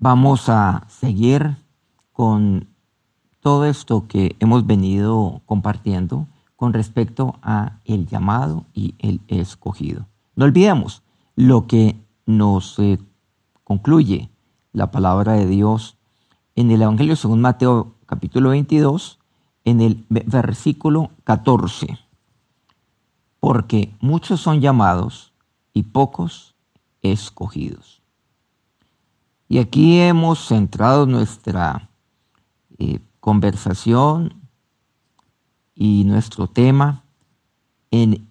Vamos a seguir con todo esto que hemos venido compartiendo con respecto a el llamado y el escogido. No olvidemos lo que nos eh, concluye la palabra de Dios en el Evangelio según Mateo capítulo 22, en el versículo 14. Porque muchos son llamados y pocos escogidos. Y aquí hemos centrado nuestra eh, conversación y nuestro tema en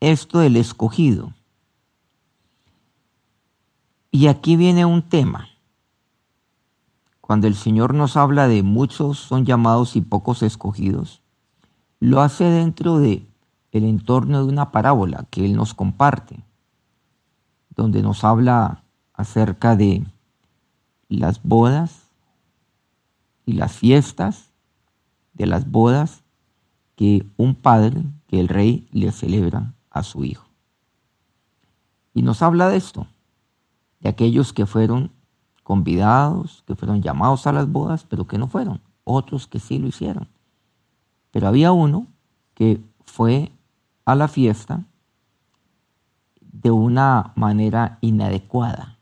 esto del escogido. Y aquí viene un tema. Cuando el Señor nos habla de muchos son llamados y pocos escogidos, lo hace dentro de el entorno de una parábola que Él nos comparte, donde nos habla acerca de las bodas y las fiestas de las bodas que un padre, que el rey le celebra a su hijo. Y nos habla de esto, de aquellos que fueron convidados, que fueron llamados a las bodas, pero que no fueron, otros que sí lo hicieron. Pero había uno que fue a la fiesta de una manera inadecuada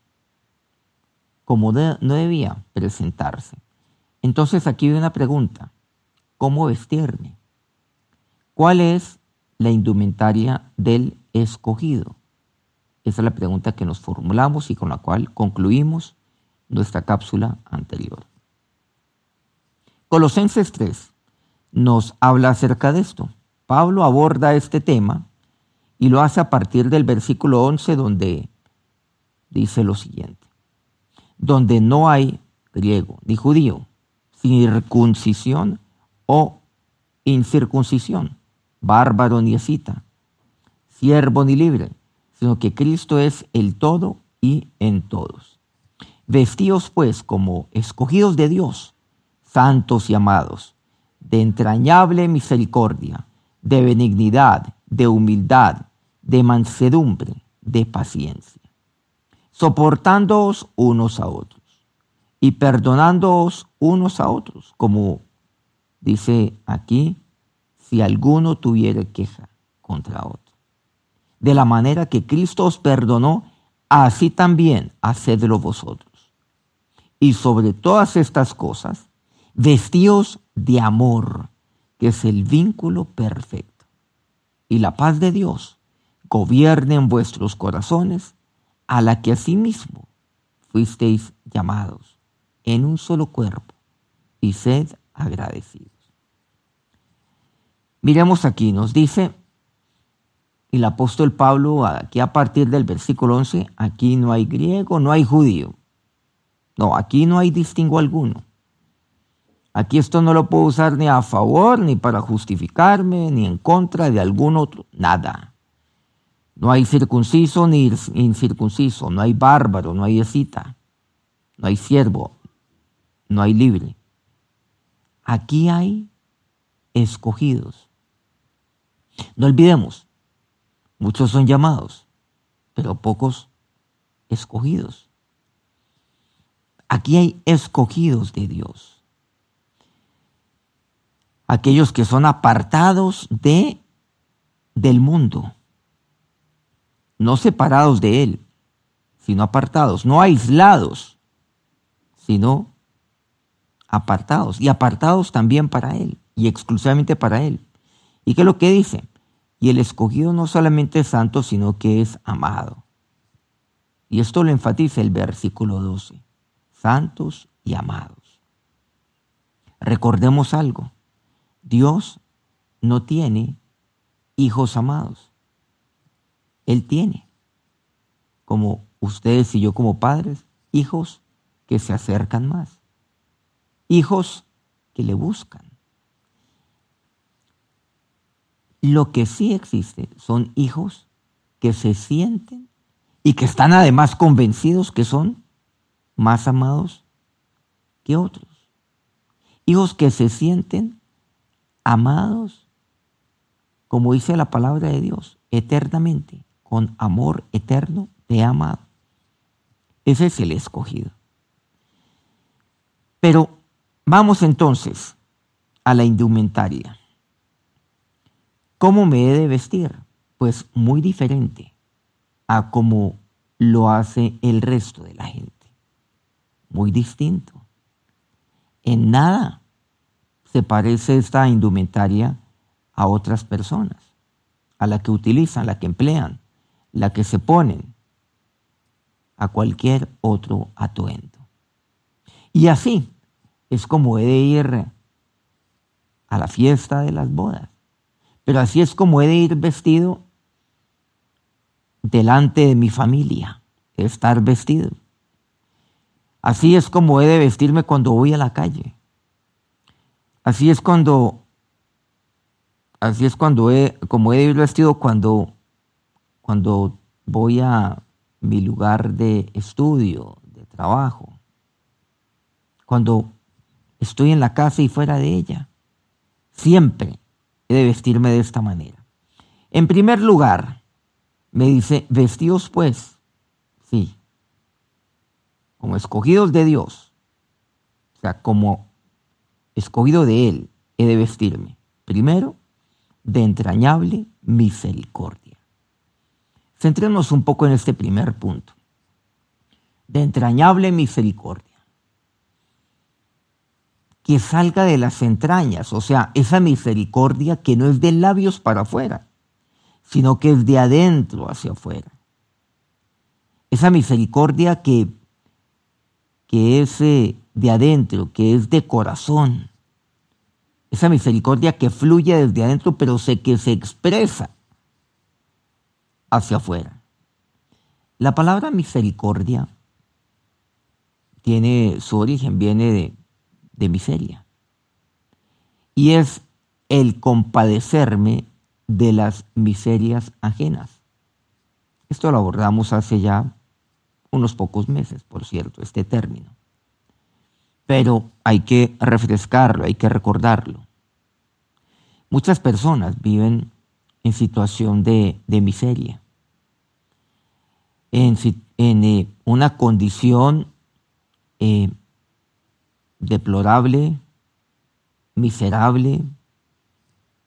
como no debía presentarse. Entonces aquí hay una pregunta, ¿cómo vestirme? ¿Cuál es la indumentaria del escogido? Esa es la pregunta que nos formulamos y con la cual concluimos nuestra cápsula anterior. Colosenses 3 nos habla acerca de esto. Pablo aborda este tema y lo hace a partir del versículo 11 donde dice lo siguiente donde no hay griego ni judío, circuncisión o incircuncisión, bárbaro ni escita, siervo ni libre, sino que Cristo es el todo y en todos. Vestíos pues como escogidos de Dios, santos y amados, de entrañable misericordia, de benignidad, de humildad, de mansedumbre, de paciencia soportándoos unos a otros y perdonándoos unos a otros, como dice aquí, si alguno tuviera queja contra otro. De la manera que Cristo os perdonó, así también hacedlo vosotros. Y sobre todas estas cosas, vestíos de amor, que es el vínculo perfecto. Y la paz de Dios gobierne en vuestros corazones, a la que asimismo fuisteis llamados en un solo cuerpo, y sed agradecidos. Miremos aquí, nos dice el apóstol Pablo, aquí a partir del versículo 11, aquí no hay griego, no hay judío. No, aquí no hay distingo alguno. Aquí esto no lo puedo usar ni a favor, ni para justificarme, ni en contra de algún otro, nada. No hay circunciso ni incircunciso, no hay bárbaro, no hay escita, no hay siervo, no hay libre. Aquí hay escogidos. No olvidemos, muchos son llamados, pero pocos escogidos. Aquí hay escogidos de Dios. Aquellos que son apartados de del mundo no separados de Él, sino apartados, no aislados, sino apartados, y apartados también para Él, y exclusivamente para Él. ¿Y qué es lo que dice? Y el escogido no solamente es santo, sino que es amado. Y esto lo enfatiza el versículo 12, santos y amados. Recordemos algo, Dios no tiene hijos amados. Él tiene, como ustedes y yo como padres, hijos que se acercan más, hijos que le buscan. Lo que sí existe son hijos que se sienten y que están además convencidos que son más amados que otros. Hijos que se sienten amados, como dice la palabra de Dios, eternamente con amor eterno te ama. Ese es el escogido. Pero vamos entonces a la indumentaria. ¿Cómo me he de vestir? Pues muy diferente a cómo lo hace el resto de la gente. Muy distinto. En nada se parece esta indumentaria a otras personas, a la que utilizan, la que emplean, la que se ponen, a cualquier otro atuendo. Y así es como he de ir a la fiesta de las bodas. Pero así es como he de ir vestido delante de mi familia, estar vestido. Así es como he de vestirme cuando voy a la calle. Así es cuando así es cuando he como he de ir vestido cuando cuando voy a mi lugar de estudio, de trabajo. Cuando estoy en la casa y fuera de ella. Siempre he de vestirme de esta manera. En primer lugar, me dice, vestidos pues, sí, como escogidos de Dios, o sea, como escogido de Él, he de vestirme. Primero, de entrañable misericordia. Centremos un poco en este primer punto. De entrañable misericordia que salga de las entrañas, o sea, esa misericordia que no es de labios para afuera, sino que es de adentro hacia afuera. Esa misericordia que, que es eh, de adentro, que es de corazón. Esa misericordia que fluye desde adentro, pero sé que se expresa hacia afuera. La palabra misericordia tiene su origen, viene de, de miseria. Y es el compadecerme de las miserias ajenas. Esto lo abordamos hace ya unos pocos meses, por cierto, este término. Pero hay que refrescarlo, hay que recordarlo. Muchas personas viven en situación de, miseria, en, eh, una condición eh, deplorable, miserable,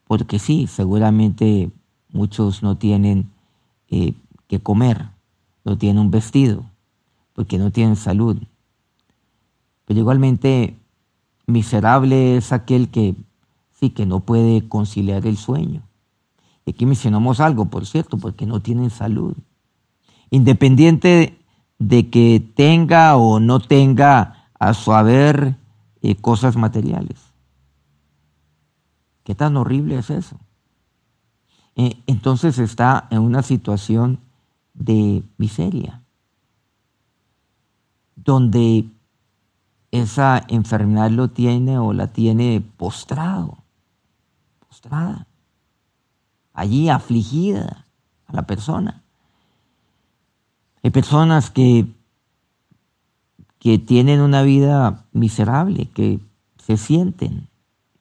porque sí, seguramente muchos no tienen eh, que comer, no tienen un vestido, porque no tienen salud. Pero igualmente miserable es aquel que sí que no puede conciliar el sueño. Aquí mencionamos algo, por cierto, porque no tienen salud. Independiente de que tenga o no tenga a su haber y cosas materiales. ¿Qué tan horrible es eso? Eh, entonces está en una situación de miseria, donde esa enfermedad lo tiene o la tiene postrado, postrada, allí afligida a la persona. Hay personas que que tienen una vida miserable, que se sienten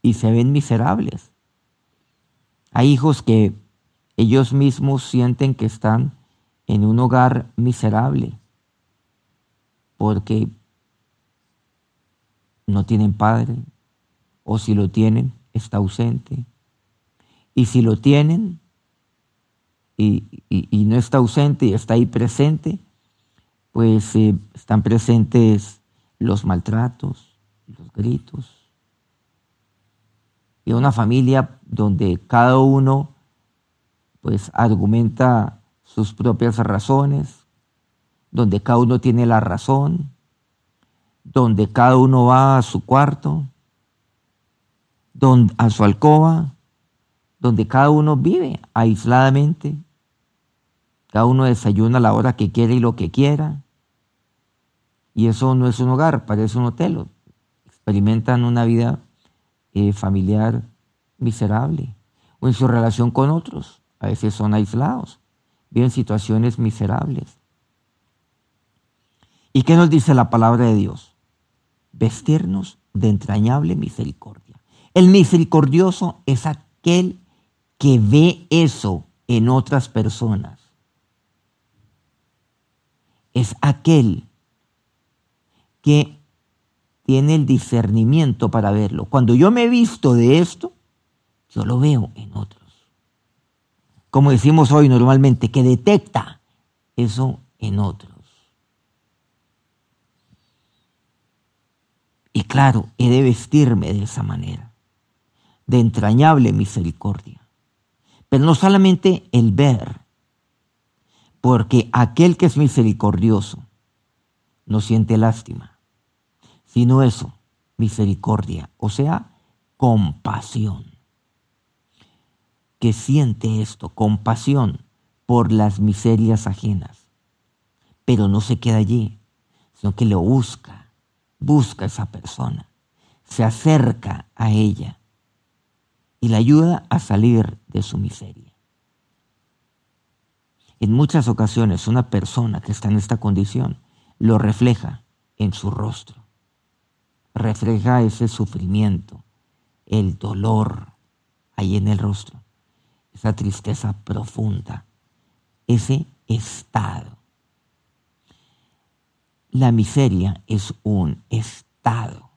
y se ven miserables. Hay hijos que ellos mismos sienten que están en un hogar miserable porque no tienen padre o si lo tienen está ausente. Y si lo tienen y, no está ausente y está ahí presente, pues eh, están presentes los maltratos, los gritos. Y una familia donde cada uno pues argumenta sus propias razones, donde cada uno tiene la razón, donde cada uno va a su cuarto, a su alcoba, donde cada uno vive aisladamente cada uno desayuna a la hora que quiere y lo que quiera. Y eso no es un hogar, parece un hotel. Experimentan una vida eh, familiar miserable. O en su relación con otros. A veces son aislados. Viven situaciones miserables. ¿Y qué nos dice la palabra de Dios? Vestirnos de entrañable misericordia. El misericordioso es aquel que ve eso en otras personas es aquel que tiene el discernimiento para verlo. Cuando yo me he visto de esto, yo lo veo en otros. Como decimos hoy normalmente, que detecta eso en otros. Y claro, he de vestirme de esa manera, de entrañable misericordia. Pero no solamente el ver, porque aquel que es misericordioso no siente lástima, sino eso, misericordia, o sea, compasión. Que siente esto, compasión por las miserias ajenas, pero no se queda allí, sino que lo busca, busca a esa persona, se acerca a ella y la ayuda a salir de su miseria. En muchas ocasiones una persona que está en esta condición lo refleja en su rostro, refleja ese sufrimiento, el dolor ahí en el rostro, esa tristeza profunda, ese estado. La miseria es un estado.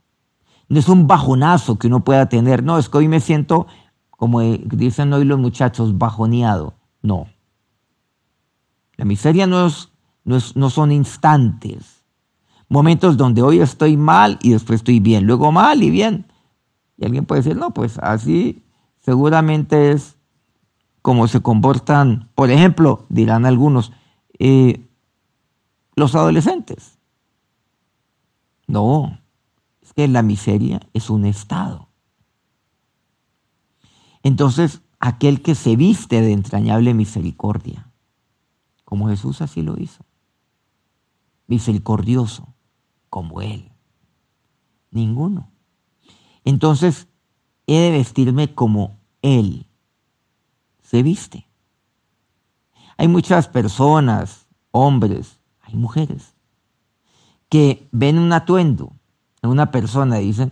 No es un bajonazo que uno pueda tener. No, es que hoy me siento, como dicen hoy los muchachos, bajoneado. No. La miseria no, es, no, no son instantes. Momentos donde hoy estoy mal y después estoy bien. Luego mal y bien. Y alguien puede decir, no, pues así seguramente es como se comportan, por ejemplo, dirán algunos, eh, los adolescentes. No, es que la miseria es un estado. Entonces, aquel que se viste de entrañable misericordia, como Jesús así lo hizo, misericordioso como Él, ninguno. Entonces, he de vestirme como Él se viste. Hay muchas personas, hombres, hay mujeres, que ven un atuendo en una persona dicen,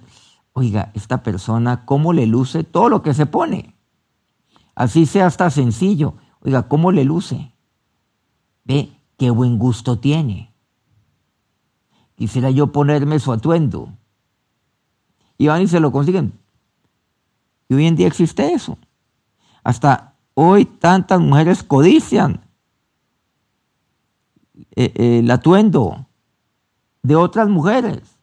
oiga, esta persona, ¿cómo le luce todo lo que se pone? Así sea hasta sencillo. Oiga, ¿cómo le luce? Ve, qué buen gusto tiene. Quisiera yo ponerme su atuendo. Y van y se lo consiguen. Y hoy en día existe eso. Hasta Hoy tantas mujeres codician eh, el atuendo de otras mujeres.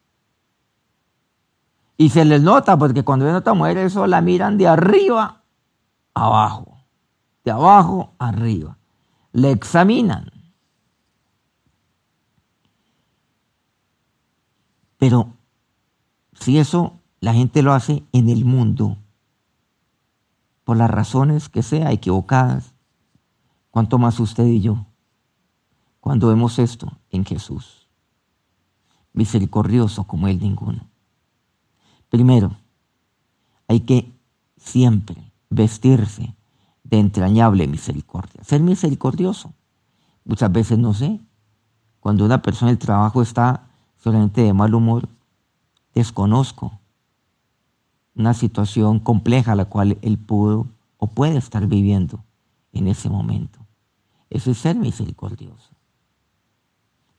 Y se les nota, porque cuando ven otra mujer, eso la miran de arriba abajo. De abajo arriba. Le examinan. Pero si eso la gente lo hace en el mundo, por las razones que sea equivocadas, cuanto más usted y yo, cuando vemos esto en Jesús, misericordioso como Él ninguno. Primero, hay que siempre vestirse de entrañable misericordia, ser misericordioso. Muchas veces no sé, cuando una persona del trabajo está solamente de mal humor, desconozco una situación compleja la cual él pudo o puede estar viviendo en ese momento. Eso es ser misericordioso.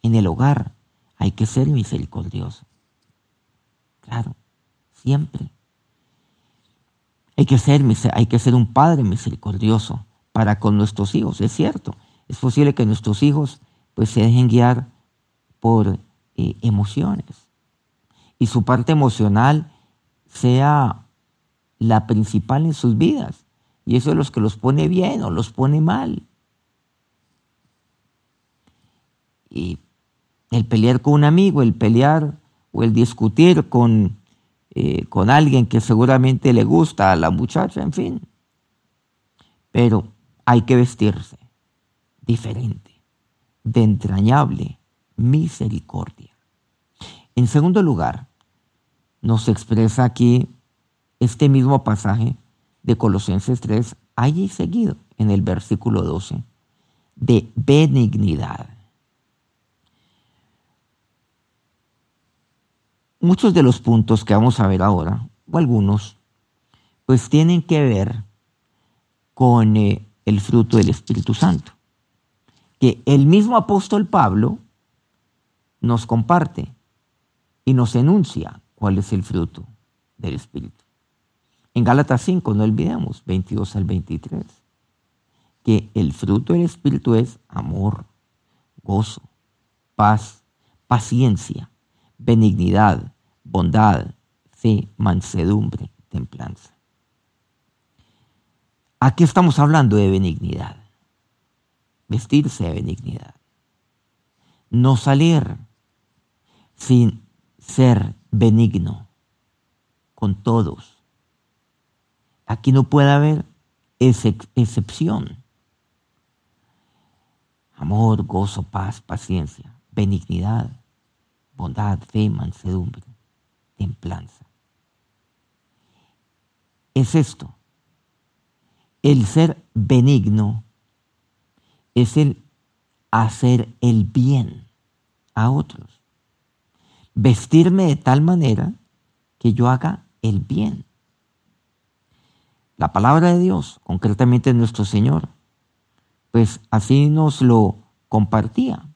En el hogar hay que ser misericordioso. Claro, siempre. Hay que ser, hay que ser un padre misericordioso para con nuestros hijos, es cierto. Es posible que nuestros hijos pues se dejen guiar por eh, emociones. Y su parte emocional sea la principal en sus vidas. Y eso es lo que los pone bien o los pone mal. Y el pelear con un amigo, el pelear o el discutir con, eh, con alguien que seguramente le gusta a la muchacha, en fin. Pero hay que vestirse diferente, de entrañable misericordia. En segundo lugar, nos expresa aquí este mismo pasaje de Colosenses 3, allí seguido en el versículo 12, de benignidad. Muchos de los puntos que vamos a ver ahora, o algunos, pues tienen que ver con eh, el fruto del Espíritu Santo, que el mismo apóstol Pablo nos comparte y nos enuncia cuál es el fruto del Espíritu. En Gálatas 5, no olvidemos, 22 al 23, que el fruto del Espíritu es amor, gozo, paz, paciencia, benignidad, bondad, fe, mansedumbre, templanza. Aquí estamos hablando de benignidad, vestirse de benignidad, no salir sin ser benigno con todos Aquí no puede haber excepción. Amor, gozo, paz, paciencia, benignidad, bondad, fe, mansedumbre, templanza. Es esto. El ser benigno es el hacer el bien a otros. Vestirme de tal manera que yo haga el bien la palabra de Dios, concretamente nuestro Señor, pues así nos lo compartía.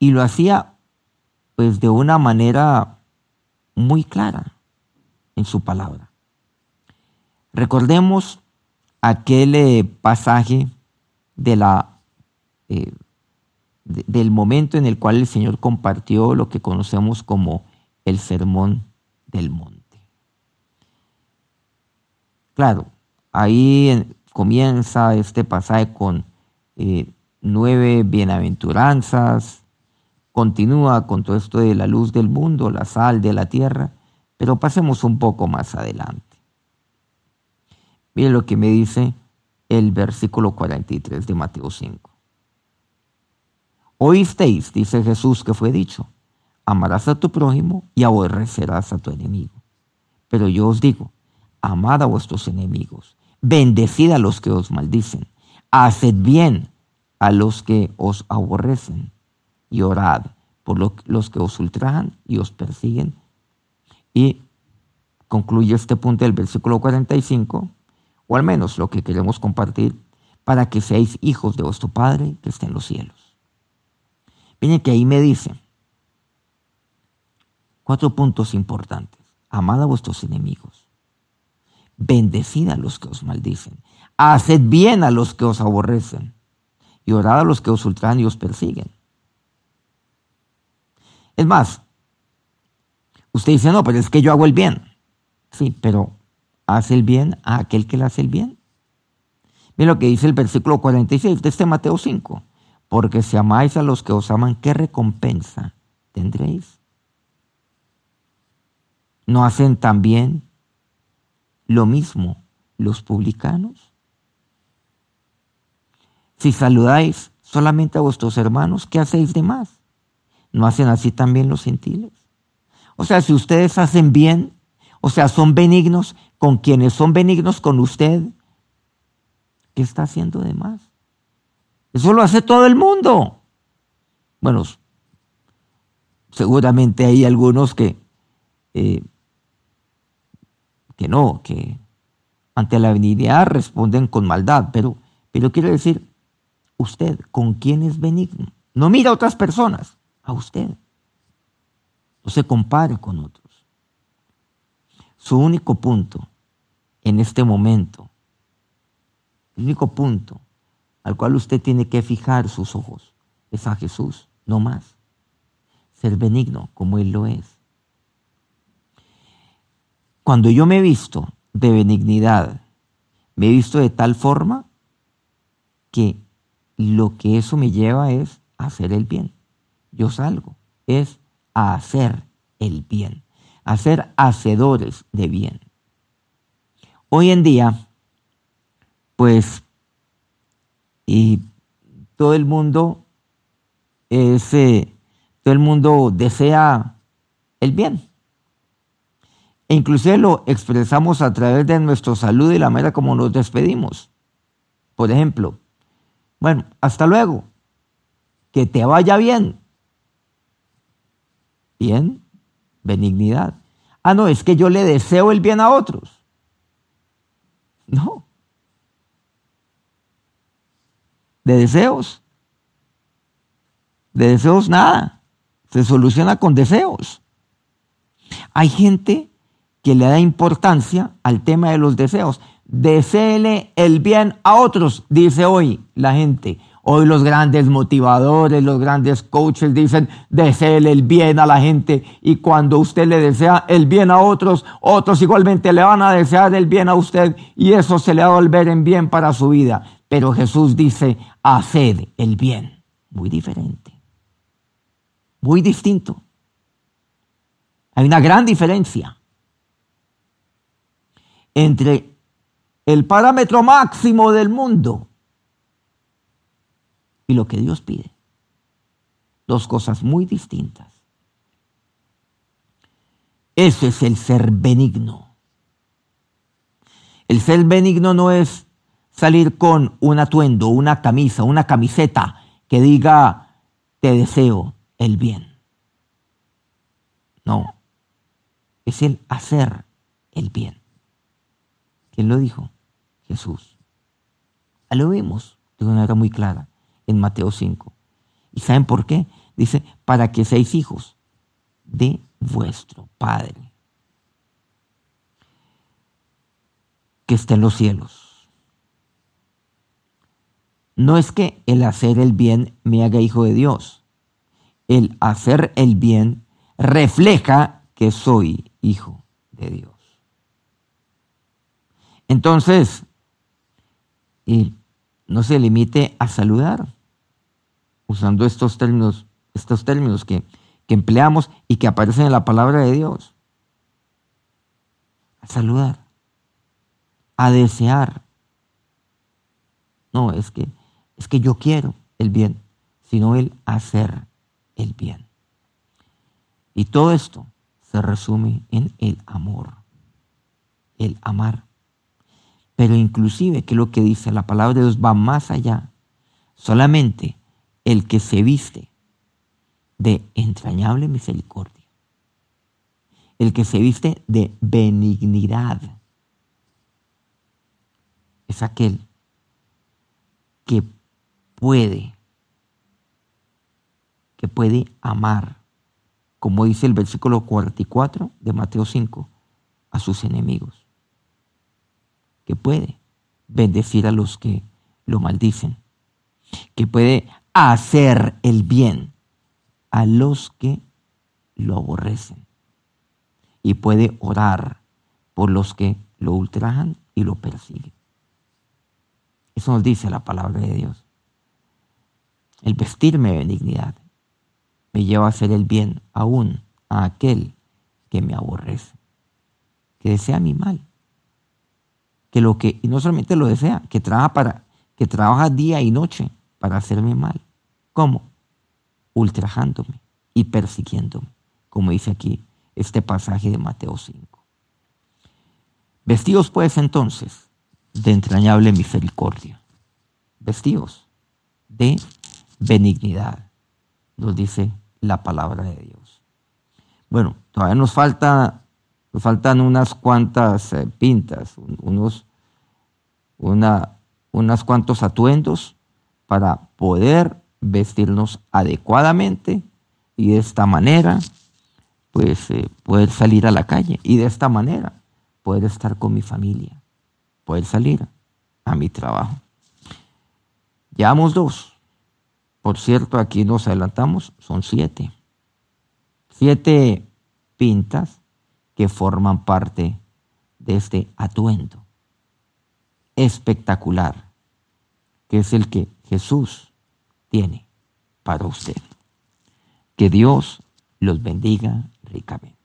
Y lo hacía pues de una manera muy clara en su palabra. Recordemos aquel eh, pasaje de la, eh, del momento en el cual el Señor compartió lo que conocemos como el sermón del monte. Claro, ahí comienza este pasaje con eh, nueve bienaventuranzas, continúa con todo esto de la luz del mundo, la sal de la tierra, pero pasemos un poco más adelante. Mire lo que me dice el versículo 43 de Mateo 5. Oísteis, dice Jesús, que fue dicho, amarás a tu prójimo y aborrecerás a tu enemigo. Pero yo os digo, amad a vuestros enemigos, bendecid a los que os maldicen, haced bien a los que os aborrecen y orad por los que os ultrajan y os persiguen. Y concluye este punto del versículo 45, o al menos lo que queremos compartir, para que seáis hijos de vuestro Padre que está en los cielos. Miren que ahí me dice cuatro puntos importantes. Amad a vuestros enemigos bendecid a los que os maldicen, haced bien a los que os aborrecen y orad a los que os ultrajan y os persiguen. Es más, usted dice, no, pero es que yo hago el bien. Sí, pero hace el bien a aquel que le hace el bien. Miren lo que dice el versículo 46 de este Mateo 5. Porque si amáis a los que os aman, ¿qué recompensa tendréis? ¿No hacen también lo mismo los publicanos. Si saludáis solamente a vuestros hermanos, ¿qué hacéis de más? ¿No hacen así también los gentiles? O sea, si ustedes hacen bien, o sea, son benignos con quienes son benignos con usted, ¿qué está haciendo de más? Eso lo hace todo el mundo. Bueno, seguramente hay algunos que eh, que no, que ante la benignidad responden con maldad, pero, pero quiero decir, usted, ¿con quién es benigno? No mira a otras personas, a usted. No se compare con otros. Su único punto en este momento, el único punto al cual usted tiene que fijar sus ojos es a Jesús, no más. Ser benigno como Él lo es. Cuando yo me he visto de benignidad, me he visto de tal forma que lo que eso me lleva es hacer el bien. Yo salgo, es a hacer el bien, a ser hacedores de bien. Hoy en día, pues, y todo el mundo es, eh, todo el mundo desea el bien. E inclusive lo expresamos a través de nuestro salud y la manera como nos despedimos. Por ejemplo, bueno, hasta luego. Que te vaya bien. Bien, benignidad. Ah, no, es que yo le deseo el bien a otros. No. De deseos. De deseos nada. Se soluciona con deseos. Hay gente que le da importancia al tema de los deseos. Deseele el bien a otros, dice hoy la gente. Hoy los grandes motivadores, los grandes coaches dicen, deseele el bien a la gente y cuando usted le desea el bien a otros, otros igualmente le van a desear el bien a usted y eso se le va a volver en bien para su vida. Pero Jesús dice, haced el bien. Muy diferente. Muy distinto. Hay una gran diferencia entre el parámetro máximo del mundo y lo que Dios pide. Dos cosas muy distintas. Ese es el ser benigno. El ser benigno no es salir con un atuendo, una camisa, una camiseta que diga, te deseo el bien. No, es el hacer el bien. ¿Quién lo dijo? Jesús. Lo vimos de una manera muy clara en Mateo 5. ¿Y saben por qué? Dice, para que seáis hijos de vuestro Padre, que está en los cielos. No es que el hacer el bien me haga hijo de Dios. El hacer el bien refleja que soy hijo de Dios. Entonces, y no se limite a saludar, usando estos términos, estos términos que, empleamos y que aparecen en la palabra de Dios. A saludar, a desear. No, es que, es que yo quiero el bien, sino el hacer el bien. Y todo esto se resume en el amor, el amar. Pero inclusive, que lo que dice la palabra de Dios va más allá. Solamente el que se viste de entrañable misericordia, el que se viste de benignidad, es aquel que puede, que puede amar, como dice el versículo 44 de Mateo 5, a sus enemigos que puede bendecir a los que lo maldicen, que puede hacer el bien a los que lo aborrecen y puede orar por los que lo ultrajan y lo persiguen. Eso nos dice la palabra de Dios. El vestirme de benignidad me lleva a hacer el bien aún a aquel que me aborrece, que desea mi mal que lo que, y no solamente lo desea, que trabaja para, que trabaja día y noche para hacerme mal. ¿Cómo? Ultrajándome y persiguiéndome, como dice aquí este pasaje de Mateo 5. Vestidos pues entonces de entrañable misericordia, vestidos de benignidad, nos dice la palabra de Dios. Bueno, todavía nos falta nos faltan unas cuantas eh, pintas, unos, una, unas cuantos atuendos para poder vestirnos adecuadamente y de esta manera, pues eh, poder salir a la calle y de esta manera poder estar con mi familia, poder salir a mi trabajo. Llevamos dos. Por cierto, aquí nos adelantamos, son siete. Siete pintas que forman parte de este atuendo espectacular, que es el que Jesús tiene para usted. Que Dios los bendiga ricamente.